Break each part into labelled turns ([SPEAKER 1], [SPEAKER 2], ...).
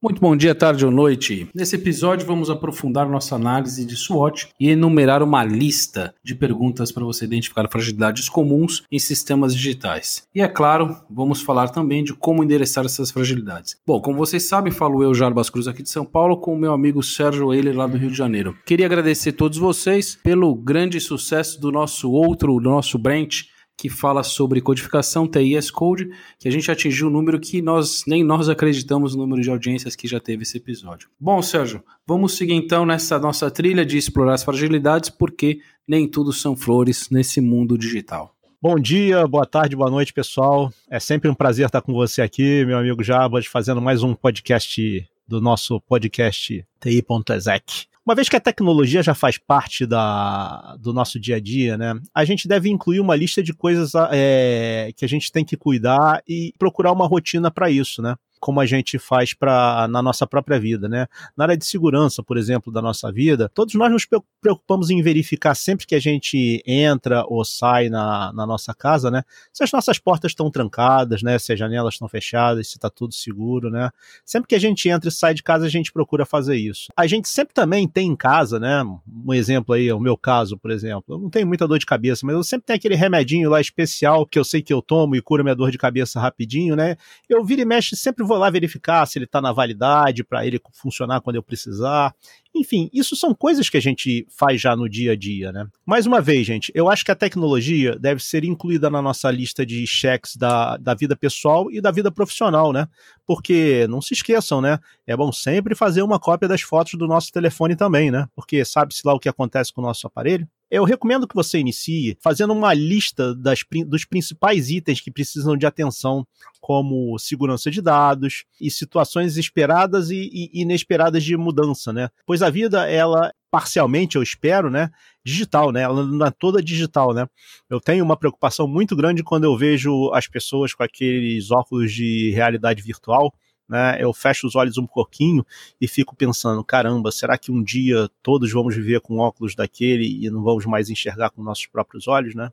[SPEAKER 1] Muito bom dia, tarde ou noite. Nesse episódio vamos aprofundar nossa análise de SWOT e enumerar uma lista de perguntas para você identificar fragilidades comuns em sistemas digitais. E é claro, vamos falar também de como endereçar essas fragilidades. Bom, como vocês sabem, falo eu, Jarbas Cruz, aqui de São Paulo, com o meu amigo Sérgio Eiler, lá do Rio de Janeiro. Queria agradecer a todos vocês pelo grande sucesso do nosso outro, do nosso branch, que fala sobre codificação TIS Code, que a gente atingiu um número que nós nem nós acreditamos no número de audiências que já teve esse episódio. Bom, Sérgio, vamos seguir então nessa nossa trilha de explorar as fragilidades, porque nem tudo são flores nesse mundo digital.
[SPEAKER 2] Bom dia, boa tarde, boa noite, pessoal. É sempre um prazer estar com você aqui, meu amigo Jabas, fazendo mais um podcast do nosso podcast TI.exec. Uma vez que a tecnologia já faz parte da, do nosso dia a dia, né, a gente deve incluir uma lista de coisas é, que a gente tem que cuidar e procurar uma rotina para isso, né? Como a gente faz para na nossa própria vida, né? Na área de segurança, por exemplo, da nossa vida, todos nós nos preocupamos em verificar sempre que a gente entra ou sai na, na nossa casa, né? Se as nossas portas estão trancadas, né? Se as janelas estão fechadas, se está tudo seguro, né? Sempre que a gente entra e sai de casa, a gente procura fazer isso. A gente sempre também tem em casa, né? Um exemplo aí, o meu caso, por exemplo. Eu não tenho muita dor de cabeça, mas eu sempre tenho aquele remedinho lá especial que eu sei que eu tomo e cura minha dor de cabeça rapidinho, né? Eu viro e mexe sempre vou lá verificar se ele está na validade para ele funcionar quando eu precisar. Enfim, isso são coisas que a gente faz já no dia a dia, né? Mais uma vez, gente, eu acho que a tecnologia deve ser incluída na nossa lista de cheques da, da vida pessoal e da vida profissional, né? Porque, não se esqueçam, né? É bom sempre fazer uma cópia das fotos do nosso telefone também, né? Porque sabe-se lá o que acontece com o nosso aparelho. Eu recomendo que você inicie fazendo uma lista das, dos principais itens que precisam de atenção, como segurança de dados e situações esperadas e, e inesperadas de mudança, né? Pois a vida, ela parcialmente, eu espero, né, digital, né? Ela não é toda digital, né? Eu tenho uma preocupação muito grande quando eu vejo as pessoas com aqueles óculos de realidade virtual né? Eu fecho os olhos um pouquinho e fico pensando, caramba, será que um dia todos vamos viver com óculos daquele e não vamos mais enxergar com nossos próprios olhos, né?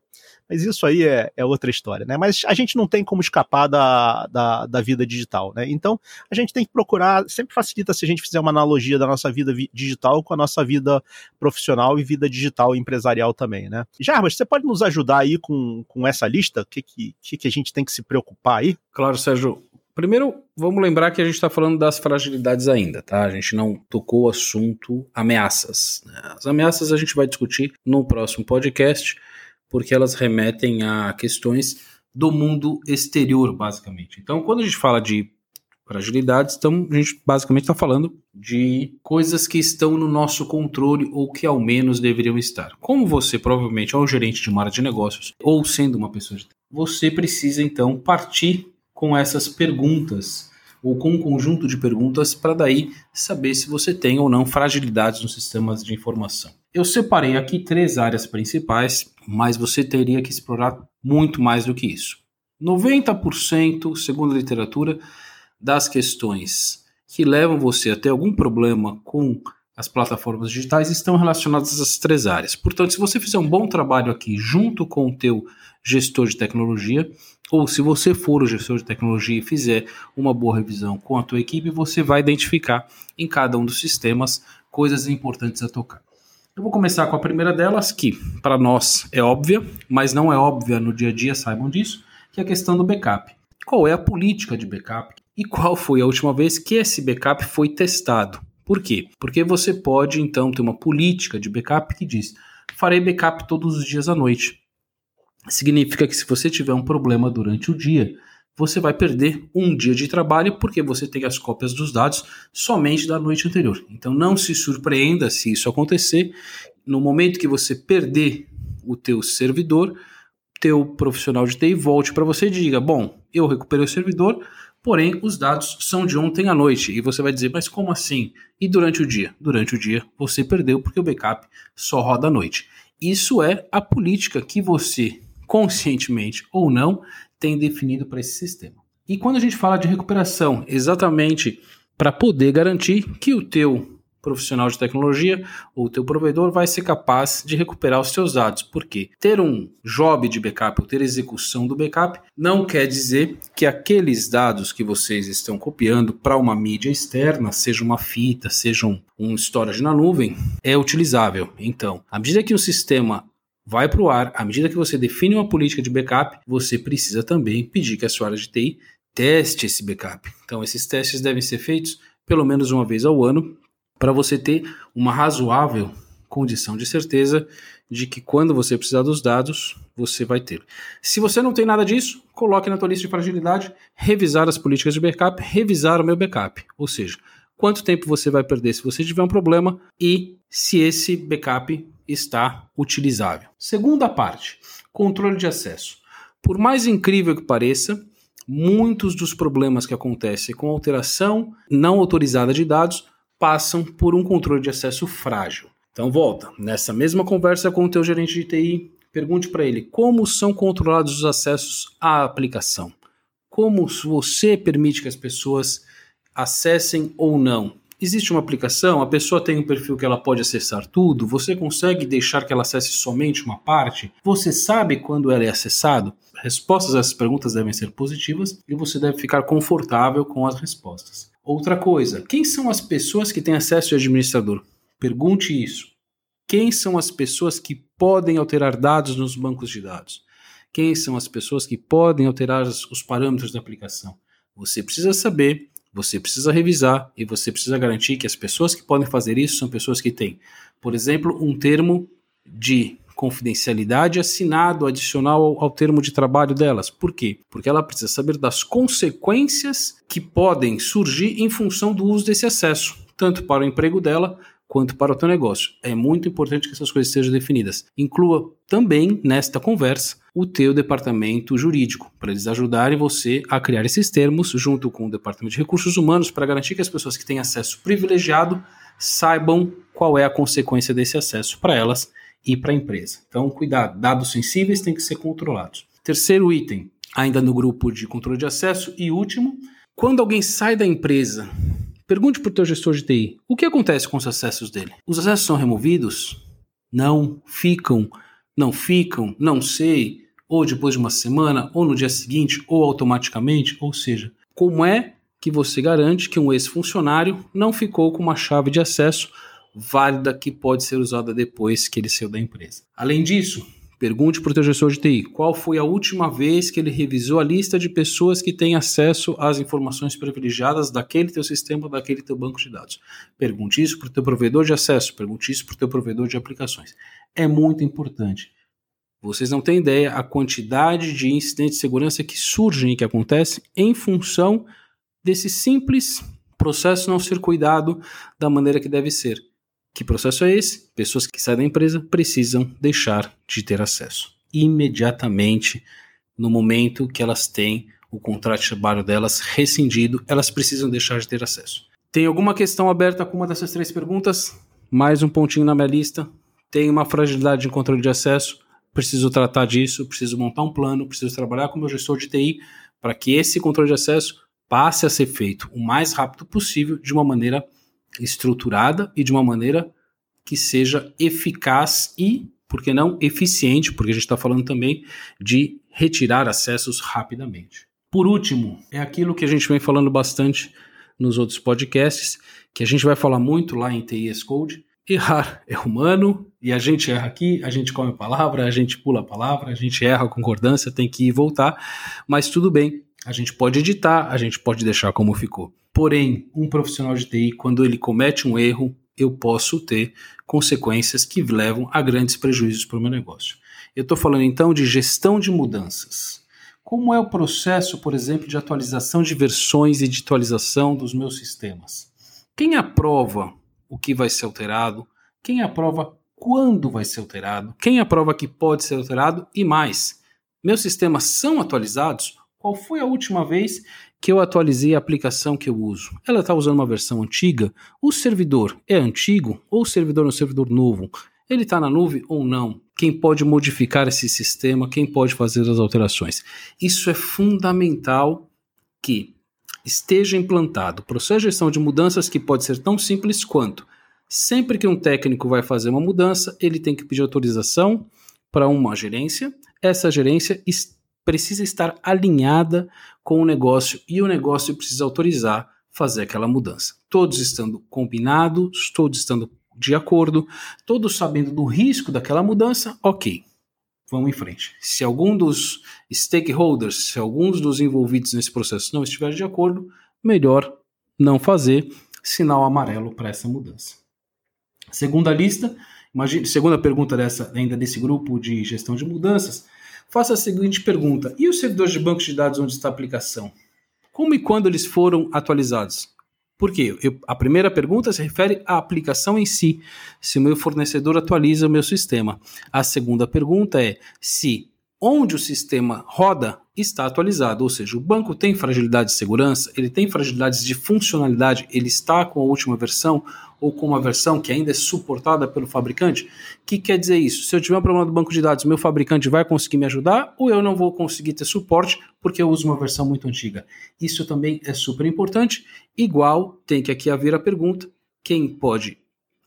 [SPEAKER 2] Mas isso aí é, é outra história, né? Mas a gente não tem como escapar da, da, da, vida digital, né? Então a gente tem que procurar, sempre facilita se a gente fizer uma analogia da nossa vida digital com a nossa vida profissional e vida digital e empresarial também, né? Jarbas, você pode nos ajudar aí com, com essa lista? O que, que, que a gente tem que se preocupar aí?
[SPEAKER 1] Claro, Sérgio. Primeiro, vamos lembrar que a gente está falando das fragilidades ainda, tá? A gente não tocou o assunto ameaças. Né? As ameaças a gente vai discutir no próximo podcast, porque elas remetem a questões do mundo exterior, basicamente. Então, quando a gente fala de fragilidades, então a gente basicamente está falando de coisas que estão no nosso controle ou que ao menos deveriam estar. Como você provavelmente é um gerente de uma área de negócios ou sendo uma pessoa de você precisa então partir com essas perguntas ou com um conjunto de perguntas para daí saber se você tem ou não fragilidades nos sistemas de informação. Eu separei aqui três áreas principais, mas você teria que explorar muito mais do que isso. 90%, segundo a literatura, das questões que levam você a ter algum problema com as plataformas digitais estão relacionadas a essas três áreas. Portanto, se você fizer um bom trabalho aqui junto com o teu gestor de tecnologia, ou se você for o gestor de tecnologia e fizer uma boa revisão com a tua equipe, você vai identificar em cada um dos sistemas coisas importantes a tocar. Eu vou começar com a primeira delas, que para nós é óbvia, mas não é óbvia no dia a dia, saibam disso, que é a questão do backup. Qual é a política de backup e qual foi a última vez que esse backup foi testado? Por quê? Porque você pode então ter uma política de backup que diz: farei backup todos os dias à noite significa que se você tiver um problema durante o dia, você vai perder um dia de trabalho porque você tem as cópias dos dados somente da noite anterior. Então não se surpreenda se isso acontecer. No momento que você perder o teu servidor, teu profissional de TI volte para você e diga: "Bom, eu recuperei o servidor, porém os dados são de ontem à noite". E você vai dizer: "Mas como assim? E durante o dia?". Durante o dia você perdeu porque o backup só roda à noite. Isso é a política que você conscientemente ou não, tem definido para esse sistema. E quando a gente fala de recuperação, exatamente para poder garantir que o teu profissional de tecnologia ou o teu provedor vai ser capaz de recuperar os seus dados. Porque ter um job de backup ou ter execução do backup não quer dizer que aqueles dados que vocês estão copiando para uma mídia externa, seja uma fita, seja um, um storage na nuvem, é utilizável. Então, à medida que o sistema vai para o ar, à medida que você define uma política de backup, você precisa também pedir que a sua área de TI teste esse backup. Então, esses testes devem ser feitos pelo menos uma vez ao ano para você ter uma razoável condição de certeza de que quando você precisar dos dados, você vai ter. Se você não tem nada disso, coloque na tua lista de fragilidade, revisar as políticas de backup, revisar o meu backup. Ou seja, quanto tempo você vai perder se você tiver um problema e se esse backup está utilizável. Segunda parte, controle de acesso. Por mais incrível que pareça, muitos dos problemas que acontecem com alteração não autorizada de dados passam por um controle de acesso frágil. Então volta, nessa mesma conversa com o teu gerente de TI, pergunte para ele como são controlados os acessos à aplicação. Como você permite que as pessoas acessem ou não. Existe uma aplicação, a pessoa tem um perfil que ela pode acessar tudo, você consegue deixar que ela acesse somente uma parte? Você sabe quando ela é acessado? Respostas a essas perguntas devem ser positivas e você deve ficar confortável com as respostas. Outra coisa, quem são as pessoas que têm acesso de administrador? Pergunte isso. Quem são as pessoas que podem alterar dados nos bancos de dados? Quem são as pessoas que podem alterar os parâmetros da aplicação? Você precisa saber, você precisa revisar e você precisa garantir que as pessoas que podem fazer isso são pessoas que têm, por exemplo, um termo de confidencialidade assinado adicional ao, ao, termo de trabalho delas. Por quê? Porque ela precisa saber das consequências que podem surgir em função do uso desse acesso, tanto para o emprego dela quanto para o teu negócio. É muito importante que essas coisas sejam definidas. Inclua também nesta conversa o teu departamento jurídico, para eles ajudarem você a criar esses termos junto com o departamento de recursos humanos para garantir que as pessoas que têm acesso privilegiado saibam qual é a consequência desse acesso para elas e para a empresa. Então, cuidado, dados sensíveis têm que ser controlados. Terceiro item, ainda no grupo de controle de acesso. E último, quando alguém sai da empresa, pergunte para o teu gestor de TI, o que acontece com os acessos dele? Os acessos são removidos? Não, ficam, não ficam, não sei, ou depois de uma semana, ou no dia seguinte, ou automaticamente, ou seja, como é que você garante que um ex-funcionário não ficou com uma chave de acesso válida que pode ser usada depois que ele saiu da empresa. Além disso, pergunte para o teu gestor de TI qual foi a última vez que ele revisou a lista de pessoas que têm acesso às informações privilegiadas daquele teu sistema, daquele teu banco de dados. Pergunte isso para o teu provedor de acesso, pergunte isso para o teu provedor de aplicações. É muito importante. Vocês não têm ideia a quantidade de incidentes de segurança que surgem e que acontecem em função desse simples processo não ser cuidado da maneira que deve ser. Que processo é esse? Pessoas que saem da empresa precisam deixar de ter acesso imediatamente no momento que elas têm o contrato de trabalho delas rescindido, elas precisam deixar de ter acesso. Tem alguma questão aberta com uma dessas três perguntas? Mais um pontinho na minha lista. Tem uma fragilidade em controle de acesso? Preciso tratar disso, preciso montar um plano, preciso trabalhar com o meu gestor de TI para que esse controle de acesso passe a ser feito o mais rápido possível de uma maneira estruturada e de uma maneira que seja eficaz e, por que não, eficiente, porque a gente está falando também de retirar acessos rapidamente. Por último, é aquilo que a gente vem falando bastante nos outros podcasts, que a gente vai falar muito lá em TIS Code. Errar é humano e a gente erra aqui, a gente come a palavra, a gente pula a palavra, a gente erra a concordância, tem que ir e voltar, mas tudo bem, a gente pode editar, a gente pode deixar como ficou. Porém, um profissional de TI, quando ele comete um erro, eu posso ter consequências que levam a grandes prejuízos para o meu negócio. Eu estou falando então de gestão de mudanças. Como é o processo, por exemplo, de atualização de versões e de atualização dos meus sistemas? Quem aprova o que vai ser alterado? Quem aprova quando vai ser alterado? Quem aprova que pode ser alterado? E mais, meus sistemas são atualizados? Qual foi a última vez que eu atualizei a aplicação que eu uso. Ela está usando uma versão antiga? O servidor é antigo ou o servidor é um servidor novo? Ele está na nuvem ou não? Quem pode modificar esse sistema? Quem pode fazer as alterações? Isso é fundamental que esteja implantado. O processo de gestão de mudanças que pode ser tão simples quanto Sempre que um técnico vai fazer uma mudança, ele tem que pedir autorização para uma gerência. Essa gerência precisa estar alinhada com o negócio e o negócio precisa autorizar fazer aquela mudança. Todos estando combinados, todos estando de acordo, todos sabendo do risco daquela mudança, ok. Vamos em frente. Se algum dos stakeholders, se alguns dos envolvidos nesse processo não estiver de acordo, melhor não fazer sinal amarelo para essa mudança. Segunda lista, imagine, segunda pergunta dessa ainda desse grupo de gestão de mudanças, faça a seguinte pergunta: e os servidores de bancos de dados onde está a aplicação? Como e quando eles foram atualizados? Por quê? Eu, a primeira pergunta se refere à aplicação em si, se o meu fornecedor atualiza o meu sistema. A segunda pergunta é se onde o sistema roda está atualizado, ou seja, o banco tem fragilidade de segurança, ele tem fragilidades de funcionalidade, ele está com a última versão ou com uma versão que ainda é suportada pelo fabricante. O que quer dizer isso? Se eu tiver um problema do banco de dados, meu fabricante vai conseguir me ajudar ou eu não vou conseguir ter suporte porque eu uso uma versão muito antiga? Isso também é super importante. Igual tem que aqui haver a pergunta: quem pode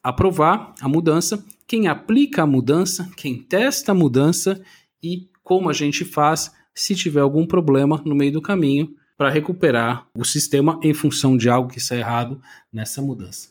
[SPEAKER 1] aprovar a mudança, quem aplica a mudança, quem testa a mudança e como a gente faz se tiver algum problema no meio do caminho para recuperar o sistema em função de algo que está errado nessa mudança.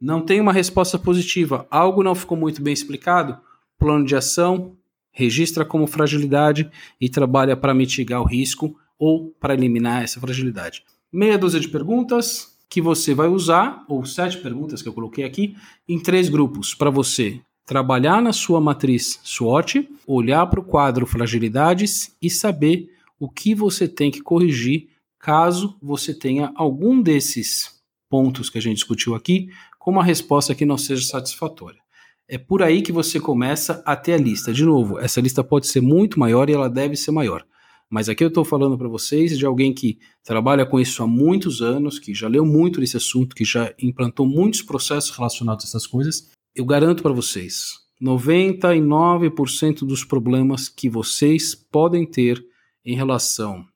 [SPEAKER 1] Não tem uma resposta positiva, algo não ficou muito bem explicado, plano de ação, registra como fragilidade e trabalha para mitigar o risco ou para eliminar essa fragilidade. Meia dúzia de perguntas que você vai usar, ou sete perguntas que eu coloquei aqui, em três grupos para você trabalhar na sua matriz SWOT, olhar para o quadro fragilidades e saber o que você tem que corrigir caso você tenha algum desses pontos que a gente discutiu aqui com uma resposta que não seja satisfatória. É por aí que você começa a ter a lista. De novo, essa lista pode ser muito maior e ela deve ser maior. Mas aqui eu estou falando para vocês de alguém que trabalha com isso há muitos anos, que já leu muito desse assunto, que já implantou muitos processos relacionados a essas coisas eu garanto para vocês, 99% dos problemas que vocês podem ter em relação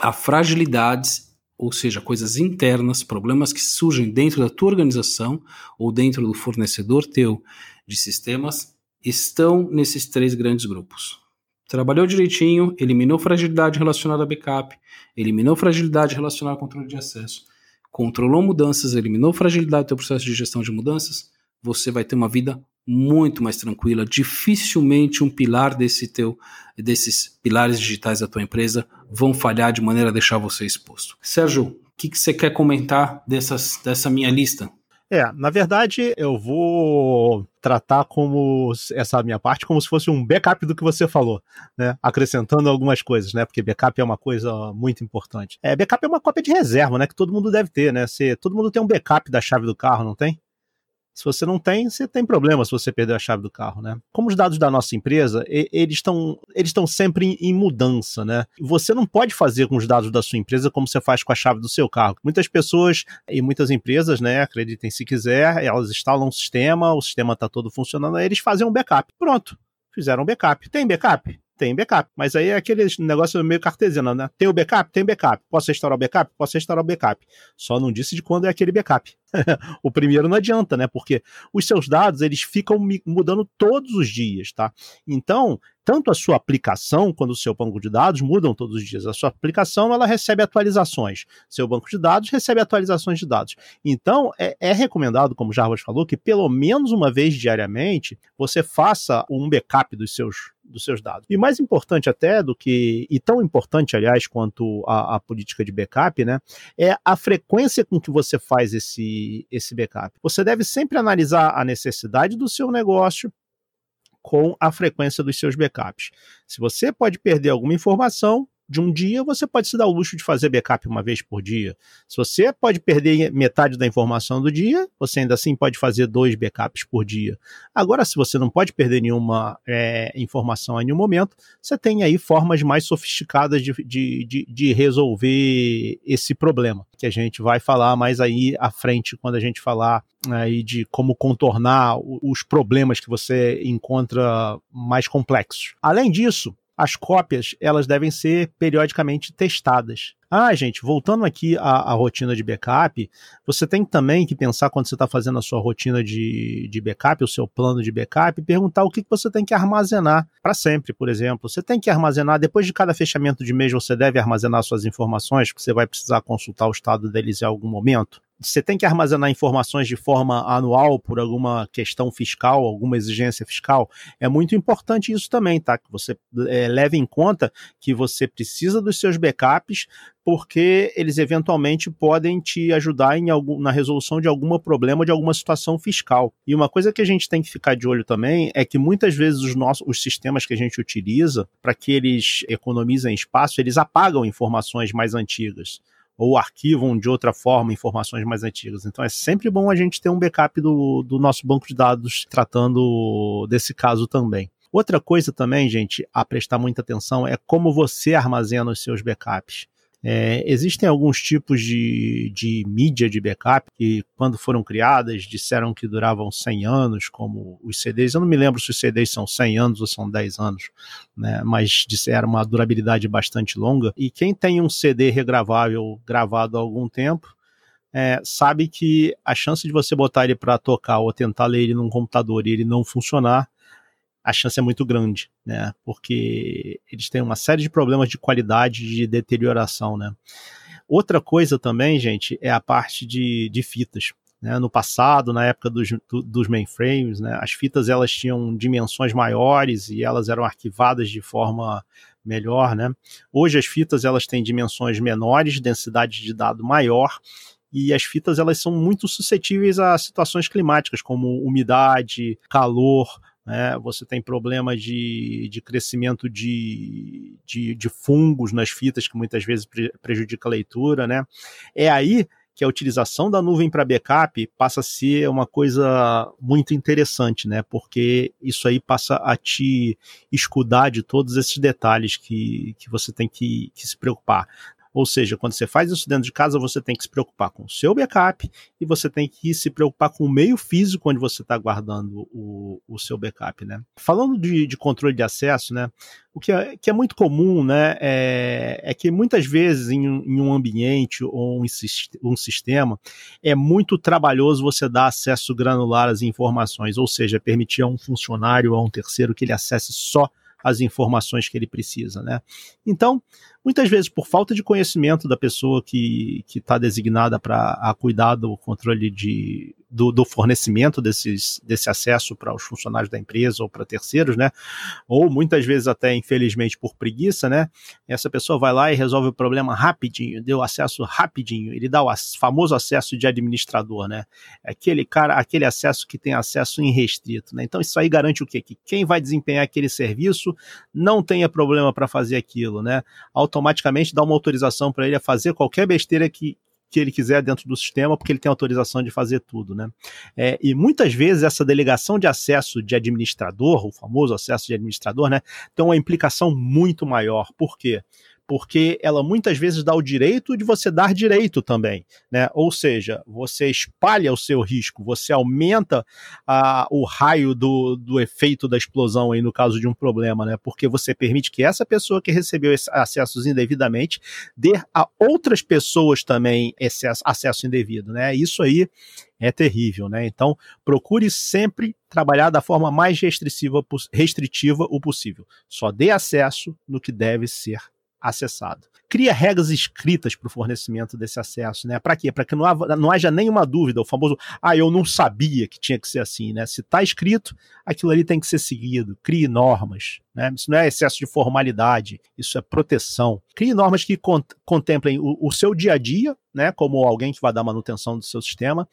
[SPEAKER 1] a fragilidades, ou seja, coisas internas, problemas que surgem dentro da tua organização ou dentro do fornecedor teu de sistemas, estão nesses três grandes grupos. Trabalhou direitinho, eliminou fragilidade relacionada a backup, eliminou fragilidade relacionada ao controle de acesso, controlou mudanças, eliminou fragilidade do teu processo de gestão de mudanças, você vai ter uma vida muito mais tranquila. Dificilmente um pilar desse teu, desses pilares digitais da tua empresa vão falhar de maneira a deixar você exposto. Sérgio, o que, que você quer comentar dessas, dessa minha lista?
[SPEAKER 2] É, na verdade, eu vou tratar como essa minha parte como se fosse um backup do que você falou, né? Acrescentando algumas coisas, né? Porque backup é uma coisa muito importante. É, backup é uma cópia de reserva, né? Que todo mundo deve ter, né? Se, todo mundo tem um backup da chave do carro, não tem? Se você não tem, você tem problema se você perder a chave do carro, né? Como os dados da nossa empresa, eles estão eles estão sempre em mudança, né? Você não pode fazer com os dados da sua empresa como você faz com a chave do seu carro. Muitas pessoas e muitas empresas, né, acreditem se quiser, elas instalam um sistema, o sistema está todo funcionando, aí eles fazem um backup. Pronto, fizeram um backup. Tem backup? tem backup. Mas aí é aquele negócio meio cartesiano, né? Tem o backup? Tem backup. Posso restaurar o backup? Posso restaurar o backup. Só não disse de quando é aquele backup. o primeiro não adianta, né? Porque os seus dados, eles ficam mudando todos os dias, tá? Então, tanto a sua aplicação quanto o seu banco de dados mudam todos os dias. A sua aplicação, ela recebe atualizações. Seu banco de dados recebe atualizações de dados. Então, é, é recomendado, como o Jarbas falou, que pelo menos uma vez diariamente você faça um backup dos seus dos seus dados. E mais importante até do que, e tão importante, aliás, quanto a, a, política de backup, né, é a frequência com que você faz esse, backup. Você deve sempre analisar a necessidade do seu negócio, com a frequência dos seus backups. Se você pode perder alguma informação, de um dia, você pode se dar o luxo de fazer backup uma vez por dia. Se você pode perder metade da informação do dia, você ainda assim pode fazer dois backups por dia. Agora, se você não pode perder nenhuma é, informação em nenhum momento, você tem aí formas mais sofisticadas de, de, de, de resolver esse problema, que a gente vai falar mais aí à frente quando a gente falar aí de como contornar os problemas que você encontra mais complexos. Além disso, as cópias elas devem ser periodicamente testadas. Ah, gente, voltando aqui à, à, rotina de backup, você tem também que pensar quando você está fazendo a sua rotina de, de backup, o seu plano de backup, perguntar o que, que você tem que armazenar para sempre, por exemplo. Você tem que armazenar, depois de cada fechamento de mês, você deve armazenar suas informações, porque você vai precisar consultar o estado deles em algum momento você tem que armazenar informações de forma anual por alguma questão fiscal, alguma exigência fiscal, é muito importante isso também, tá? Que você é, leve em conta que você precisa dos seus backups, porque eles eventualmente podem te ajudar em algum, na resolução de algum problema, de alguma situação fiscal. E uma coisa que a gente tem que ficar de olho também é que muitas vezes os nossos os sistemas que a gente utiliza para que eles economizem espaço, eles apagam informações mais antigas ou arquivam de outra forma informações mais antigas. Então é sempre bom a gente ter um backup do, do nosso banco de dados tratando desse caso também. Outra coisa também, gente, a prestar muita atenção é como você armazena os seus backups. É, existem alguns tipos de, de mídia de backup que, quando foram criadas, disseram que duravam 100 anos, como os CDs. Eu não me lembro se os CDs são 100 anos ou são 10 anos, né? mas disseram uma durabilidade bastante longa. E quem tem um CD regravável gravado há algum tempo, é, sabe que a chance de você botar ele para tocar ou tentar ler ele num computador e ele não funcionar a chance é muito grande, né? Porque eles têm uma série de problemas de qualidade, de deterioração, né? Outra coisa também, gente, é a parte de, de fitas. Né? No passado, na época dos, dos mainframes, né, as fitas elas tinham dimensões maiores e elas eram arquivadas de forma melhor, né? Hoje as fitas elas têm dimensões menores, densidade de dado maior e as fitas elas são muito suscetíveis a situações climáticas como umidade, calor, né? você tem problema de, de crescimento de, de, de fungos nas fitas, que muitas vezes pre, prejudica a leitura. Né? É aí que a utilização da nuvem para backup passa a ser uma coisa muito interessante, né? Porque isso aí passa a te escudar de todos esses detalhes que, que você tem que, que se preocupar. Ou seja, quando você faz isso dentro de casa, você tem que se preocupar com o seu backup e você tem que se preocupar com o meio físico onde você está guardando o, o seu backup, né? Falando de, de controle de acesso, né? O que é, que é muito comum, né? É, é que muitas vezes em, em um ambiente ou um, um sistema é muito trabalhoso você dar acesso granular às informações, ou seja, permitir a um funcionário ou a um terceiro que ele acesse só as informações que ele precisa, né? Então, muitas vezes por falta de conhecimento da pessoa que está designada para cuidar do controle de, do, do, fornecimento desses, desse acesso para os funcionários da empresa ou para terceiros, né? Ou muitas vezes até, infelizmente, por preguiça, né? Essa pessoa vai lá e resolve o problema rapidinho, deu acesso rapidinho, ele dá o famoso acesso de administrador, né? Aquele cara, aquele acesso que tem acesso irrestrito, né? Então isso aí garante o quê? Que quem vai desempenhar aquele serviço não tenha problema para fazer aquilo, né? automaticamente dá uma autorização para ele a fazer qualquer besteira que, que ele quiser dentro do sistema, porque ele tem autorização de fazer tudo, né? É, e muitas vezes essa delegação de acesso de administrador, o famoso acesso de administrador, né, tem uma implicação muito maior. Por quê? Ela muitas vezes dá o direito de você dar direito também, né? Ou seja, você espalha o seu risco, você aumenta o raio do, do efeito da explosão aí no caso de um problema, né? Porque você permite que essa pessoa que recebeu acessos indevidamente dê a outras pessoas também acesso indevido, né? Isso aí é terrível, né? Então, procure sempre trabalhar da forma mais restritiva, restritiva o possível. Só dê acesso no que deve ser acessado. Cria regras escritas para o fornecimento desse acesso, né? Para quê? Para que não, haja, não haja nenhuma dúvida, o famoso, ah, eu não sabia que tinha que ser assim, né? Se está escrito, aquilo ali tem que ser seguido. Crie normas, né? Isso não é excesso de formalidade, isso é proteção. Crie normas que cont contemplem o, o seu dia a dia, né? Como alguém que vai dar manutenção do seu sistema.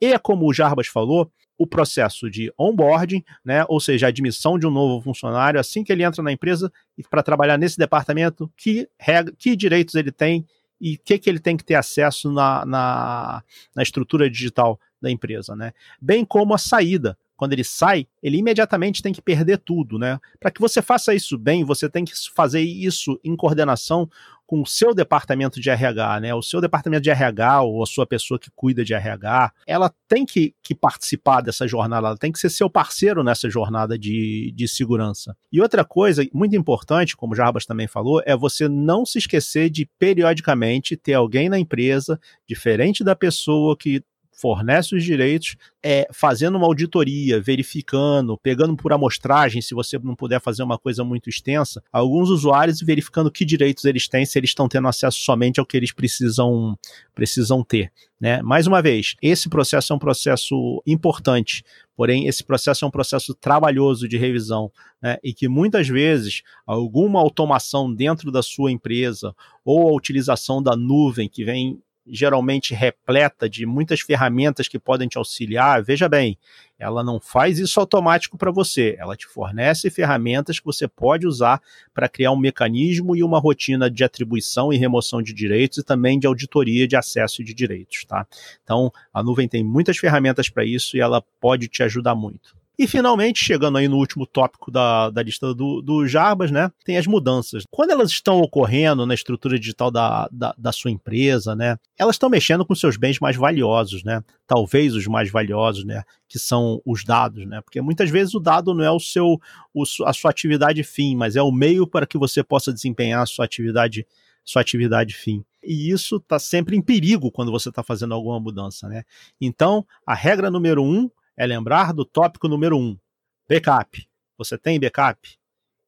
[SPEAKER 2] E como o Jarbas falou, o processo de onboarding, né, ou seja, a admissão de um novo funcionário assim que ele entra na empresa e para trabalhar nesse departamento, que, regra, que direitos ele tem e o que, que ele tem que ter acesso na, na, na estrutura digital da empresa, né? Bem como a saída, quando ele sai, ele imediatamente tem que perder tudo, né? Para que você faça isso bem, você tem que fazer isso em coordenação com o seu departamento de RH, né? O seu departamento de RH ou a sua pessoa que cuida de RH, ela tem que, que participar dessa jornada, ela tem que ser seu parceiro nessa jornada de, de segurança. E outra coisa muito importante, como o Jarbas também falou, é você não se esquecer de periodicamente ter alguém na empresa, diferente da pessoa que fornece os direitos, é, fazendo uma auditoria, verificando, pegando por amostragem, se você não puder fazer uma coisa muito extensa, alguns usuários verificando que direitos eles têm, se eles estão tendo acesso somente ao que eles precisam, precisam ter. Né? Mais uma vez, esse processo é um processo importante, porém, esse processo é um processo trabalhoso de revisão, né? e que muitas vezes alguma automação dentro da sua empresa ou a utilização da nuvem que vem geralmente repleta de muitas ferramentas que podem te auxiliar, veja bem, ela não faz isso automático para você, ela te fornece ferramentas que você pode usar para criar um mecanismo e uma rotina de atribuição e remoção de direitos e também de auditoria de acesso de direitos, tá? Então, a nuvem tem muitas ferramentas para isso e ela pode te ajudar muito. E finalmente, chegando aí no último tópico da, da lista do, do Jarbas, né? Tem as mudanças. Quando elas estão ocorrendo na estrutura digital da, da, da sua empresa, né? Elas estão mexendo com seus bens mais valiosos, né? Talvez os mais valiosos, né? Que são os dados, né? Porque muitas vezes o dado não é o seu, o, a sua atividade fim, mas é o meio para que você possa desempenhar a sua atividade, sua atividade fim. E isso está sempre em perigo quando você está fazendo alguma mudança, né? Então, a regra número um é lembrar do tópico número 1, um, backup. Você tem backup?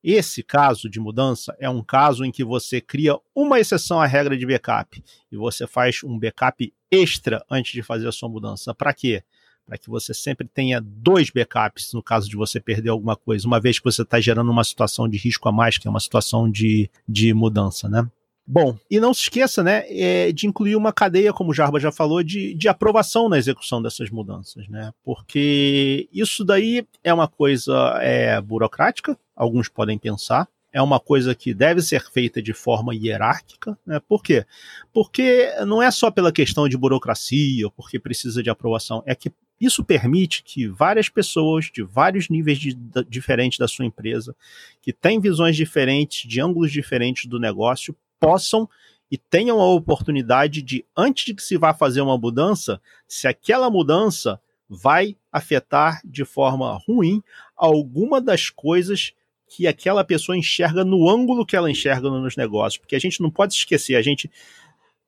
[SPEAKER 2] Esse caso de mudança é um caso em que você cria uma exceção à regra de backup e você faz um backup extra antes de fazer a sua mudança. Para quê? Para que você sempre tenha dois backups no caso de você perder alguma coisa, uma vez que você está gerando uma situação de risco a mais, que é uma situação de, de mudança, né? Bom, e não se esqueça, né, é, de incluir uma cadeia, como o Jarba já falou, de, de aprovação na execução dessas mudanças, né? Porque isso daí é uma coisa é, burocrática, alguns podem pensar, é uma coisa que deve ser feita de forma hierárquica. Né? Por quê? Porque não é só pela questão de burocracia porque precisa de aprovação, é que isso permite que várias pessoas de vários níveis de, de, diferentes da sua empresa, que têm visões diferentes, de ângulos diferentes do negócio, possam e tenham a oportunidade de, antes de que se vá fazer uma mudança, se aquela mudança vai afetar de forma ruim alguma das coisas que aquela pessoa enxerga no ângulo que ela enxerga nos negócios, porque a gente não pode esquecer, a gente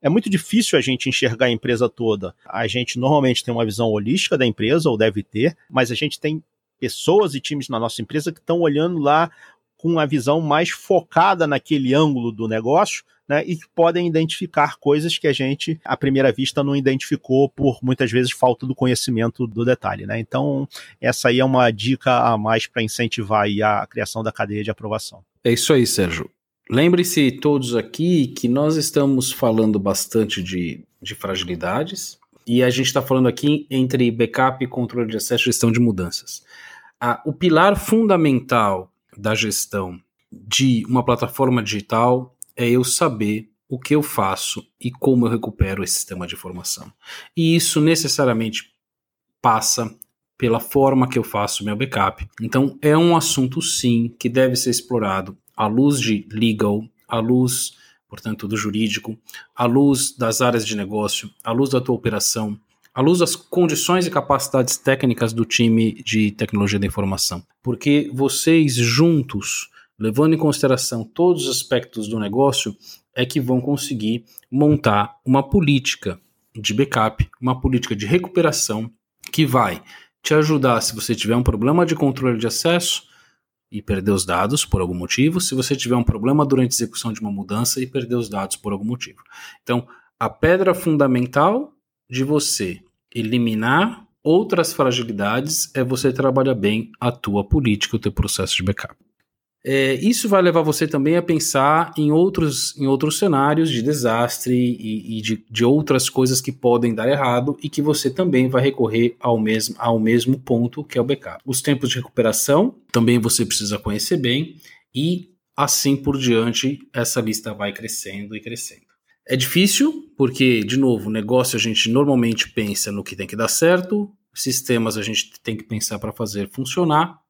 [SPEAKER 2] é muito difícil a gente enxergar a empresa toda. A gente normalmente tem uma visão holística da empresa, ou deve ter, mas a gente tem pessoas e times na nossa empresa que estão olhando lá com uma visão mais focada naquele ângulo do negócio, né, e que podem identificar coisas que a gente, à primeira vista, não identificou por muitas vezes falta do conhecimento do detalhe. Né? Então, essa aí é uma dica a mais para incentivar a criação da cadeia de aprovação.
[SPEAKER 1] É isso aí, Sérgio. Lembre-se todos aqui que nós estamos falando bastante de, de fragilidades e a gente está falando aqui entre backup, controle de acesso e gestão de mudanças. Ah, o pilar fundamental da gestão de uma plataforma digital é eu saber o que eu faço e como eu recupero esse sistema de informação. E isso necessariamente passa pela forma que eu faço meu backup. Então é um assunto sim que deve ser explorado à luz de legal, à luz, portanto, do jurídico, à luz das áreas de negócio, à luz da tua operação, à luz das condições e capacidades técnicas do time de tecnologia da informação. Porque vocês juntos, levando em consideração todos os aspectos do negócio, é que vão conseguir montar uma política de backup, uma política de recuperação que vai te ajudar se você tiver um problema de controle de acesso e perder os dados por algum motivo, se você tiver um problema durante a execução de uma mudança e perder os dados por algum motivo. Então, a pedra fundamental de você eliminar outras fragilidades é você trabalhar bem a tua política, o teu processo de backup. É, isso vai levar você também a pensar em outros, em outros cenários de desastre e, e de, de, outras coisas que podem dar errado e que você também vai recorrer ao mesmo, ao mesmo ponto que é o backup. Os tempos de recuperação também você precisa conhecer bem e assim por diante essa lista vai crescendo e crescendo. É difícil, porque, de novo, negócio a gente normalmente pensa no que tem que dar certo, sistemas a gente tem que pensar para fazer funcionar,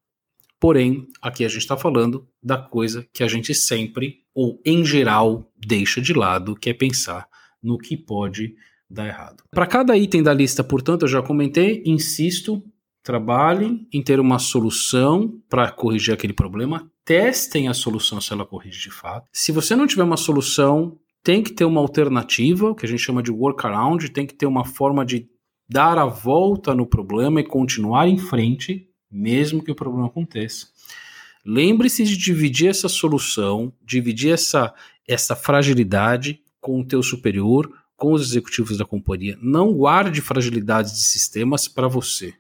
[SPEAKER 1] Porém, aqui a gente está falando da coisa que a gente sempre, ou em geral, deixa de lado, que é pensar no que pode dar errado. Para cada item da lista, portanto, eu já comentei, insisto, trabalhem em ter uma solução para corrigir aquele problema, testem a solução se ela corrige de fato. Se você não tiver uma solução, tem que ter uma alternativa, que a gente chama de workaround, tem que ter uma forma de dar a volta no problema e continuar em frente, mesmo que o problema aconteça. Lembre-se de dividir essa solução, dividir essa, essa fragilidade com o teu superior, com os executivos da companhia. Não guarde fragilidades de sistemas para você.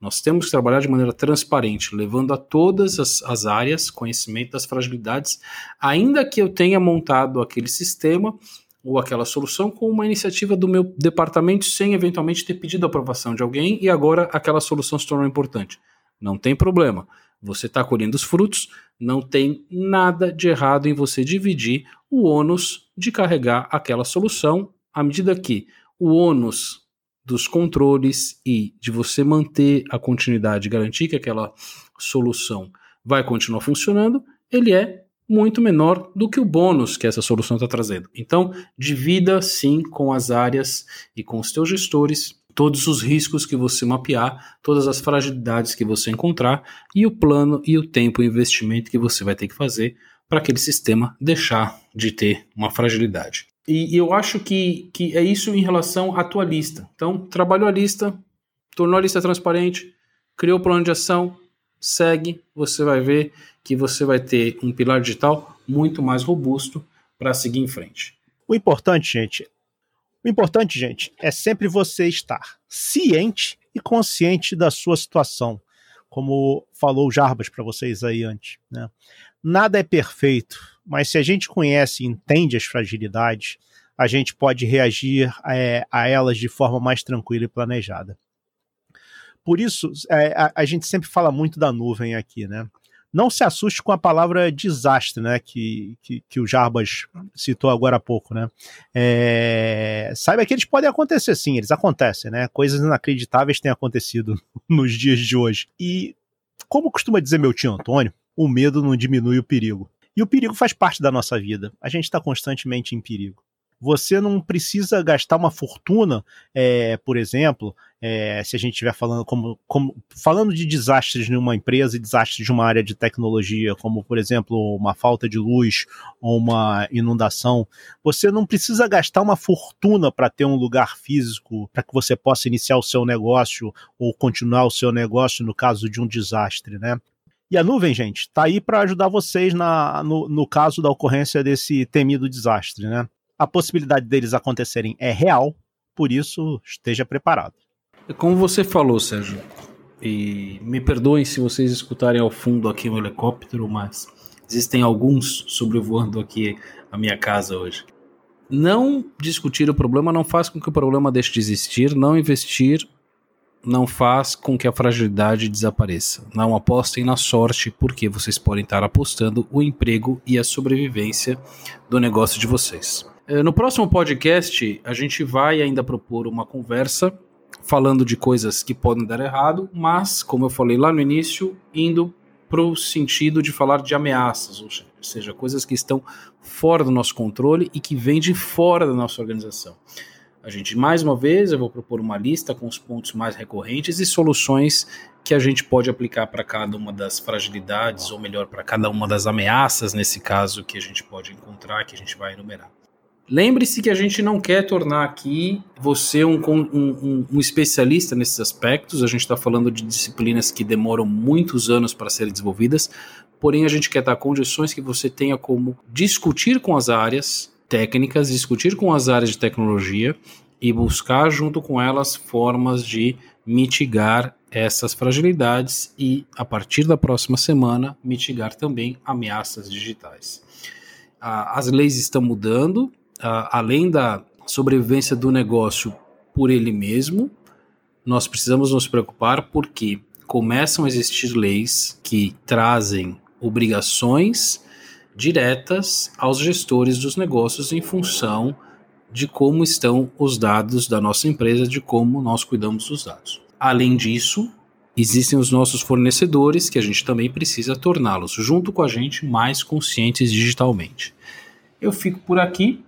[SPEAKER 1] Nós temos que trabalhar de maneira transparente, levando a todas as, as, áreas conhecimento das fragilidades, ainda que eu tenha montado aquele sistema ou aquela solução com uma iniciativa do meu departamento sem eventualmente ter pedido a aprovação de alguém e agora aquela solução se tornou importante. Não tem problema. Você está colhendo os frutos, não tem nada de errado em você dividir o ônus de carregar aquela solução à medida que o ônus dos controles e de você manter a continuidade, garantir que aquela solução vai continuar funcionando, ele é muito menor do que o bônus que essa solução está trazendo. Então, divida sim com as áreas e com os teus gestores todos os riscos que você mapear, todas as fragilidades que você encontrar e o plano e o tempo e investimento que você vai ter que fazer para aquele sistema deixar de ter uma fragilidade. E, eu acho que, que é isso em relação à tua lista. Então, trabalhou a lista, tornou a lista transparente, criou o plano de ação, segue, você vai ver que você vai ter um pilar digital muito mais robusto para seguir em frente.
[SPEAKER 2] O importante, gente, o importante, gente, é sempre você estar ciente e consciente da sua situação, como falou o Jarbas para vocês aí antes. Né? Nada é perfeito, mas se a gente conhece e entende as fragilidades, a gente pode reagir é, a elas de forma mais tranquila e planejada. Por isso, é, a, a, gente sempre fala muito da nuvem aqui, né? Não se assuste com a palavra desastre, né? Que, que, que o Jarbas citou agora há pouco, né? É, saiba que eles podem acontecer, sim, eles acontecem, né? Coisas inacreditáveis têm acontecido nos dias de hoje. E, como costuma dizer meu tio Antônio, o medo não diminui o perigo. E o perigo faz parte da nossa vida. A gente está constantemente em perigo. Você não precisa gastar uma fortuna, é, por exemplo, é, se a gente estiver falando como, como falando de desastres de uma empresa e desastres de uma área de tecnologia, como por exemplo uma falta de luz ou uma inundação, você não precisa gastar uma fortuna para ter um lugar físico para que você possa iniciar o seu negócio ou continuar o seu negócio no caso de um desastre, né? E a nuvem, gente, está aí para ajudar vocês na, no, no caso da ocorrência desse temido desastre, né? A possibilidade deles acontecerem é real, por isso esteja preparado.
[SPEAKER 1] Como você falou, Sérgio, e me perdoem se vocês escutarem ao fundo aqui um helicóptero, mas existem alguns sobrevoando aqui a minha casa hoje. Não discutir o problema não faz com que o problema deixe de existir, não investir não faz com que a fragilidade desapareça. Não apostem na sorte, porque vocês podem estar apostando o emprego e a sobrevivência do negócio de vocês. Eh, no próximo podcast, a gente vai ainda propor uma conversa falando de coisas que podem dar errado, mas, como eu falei lá no início, indo para o sentido de falar de ameaças, ou seja, coisas que estão fora do nosso controle e que vêm de fora da nossa organização. A gente, mais uma vez, eu vou propor uma lista com os pontos mais recorrentes e soluções que a gente pode aplicar para cada uma das fragilidades, ou melhor, para cada uma das ameaças, nesse caso, que a gente pode encontrar, que a gente vai enumerar. Lembre-se que a gente não quer tornar aqui você um, um, um, especialista nesses aspectos. A gente está falando de disciplinas que demoram muitos anos para serem desenvolvidas, porém a gente quer dar condições que você tenha como discutir com as áreas técnicas, discutir com as áreas de tecnologia e buscar junto com elas formas de mitigar essas fragilidades e, a partir da próxima semana, mitigar também ameaças digitais. As leis estão mudando, além da sobrevivência do negócio por ele mesmo, nós precisamos nos preocupar porque começam a existir leis que trazem obrigações diretas aos gestores dos negócios em função de como estão os dados da nossa empresa, de como nós cuidamos dos dados. Além disso, existem os nossos fornecedores que a gente também precisa torná-los, junto com a gente, mais conscientes digitalmente. Eu fico por aqui.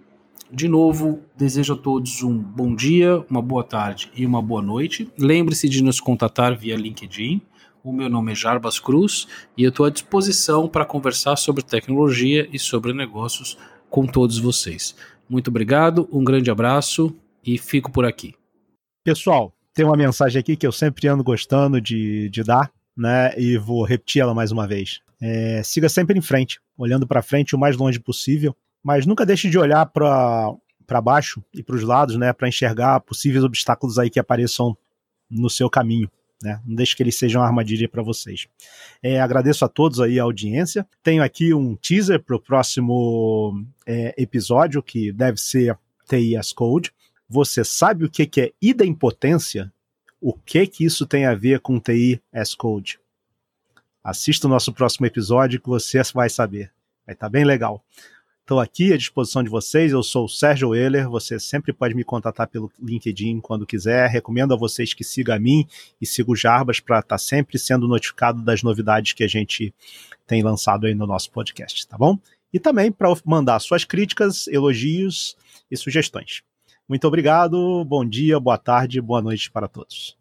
[SPEAKER 1] De novo, desejo a todos um bom dia, uma boa tarde e uma boa noite. Lembre-se de nos contatar via LinkedIn. O meu nome é Jarbas Cruz e eu estou à disposição para conversar sobre tecnologia e sobre negócios com todos vocês. Muito obrigado, um grande abraço e fico por aqui.
[SPEAKER 2] Pessoal, tem uma mensagem aqui que eu sempre ando gostando de, de dar, né? E vou repetir ela mais uma vez. É, siga sempre em frente, olhando para frente o mais longe possível, mas nunca deixe de olhar para baixo e para os lados, né? Para enxergar possíveis obstáculos aí que apareçam no seu caminho. Né? Não deixe que eles sejam armadilha para vocês. É, agradeço a todos aí a audiência. Tenho aqui um teaser para o próximo é, episódio, que deve ser TIS Code você sabe o que, que é idempotência? O que que isso tem a ver com TI S-Code? Assista o nosso próximo episódio que você vai saber. Vai estar tá bem legal. Estou aqui à disposição de vocês. Eu sou o Sérgio Euler. Você sempre pode me contatar pelo LinkedIn quando quiser. Recomendo a vocês que sigam a mim e sigam o Jarbas para estar tá sempre sendo notificado das novidades que a gente tem lançado aí no nosso podcast, tá bom? E também para mandar suas críticas, elogios e sugestões. Muito obrigado, bom dia, boa tarde, boa noite para todos.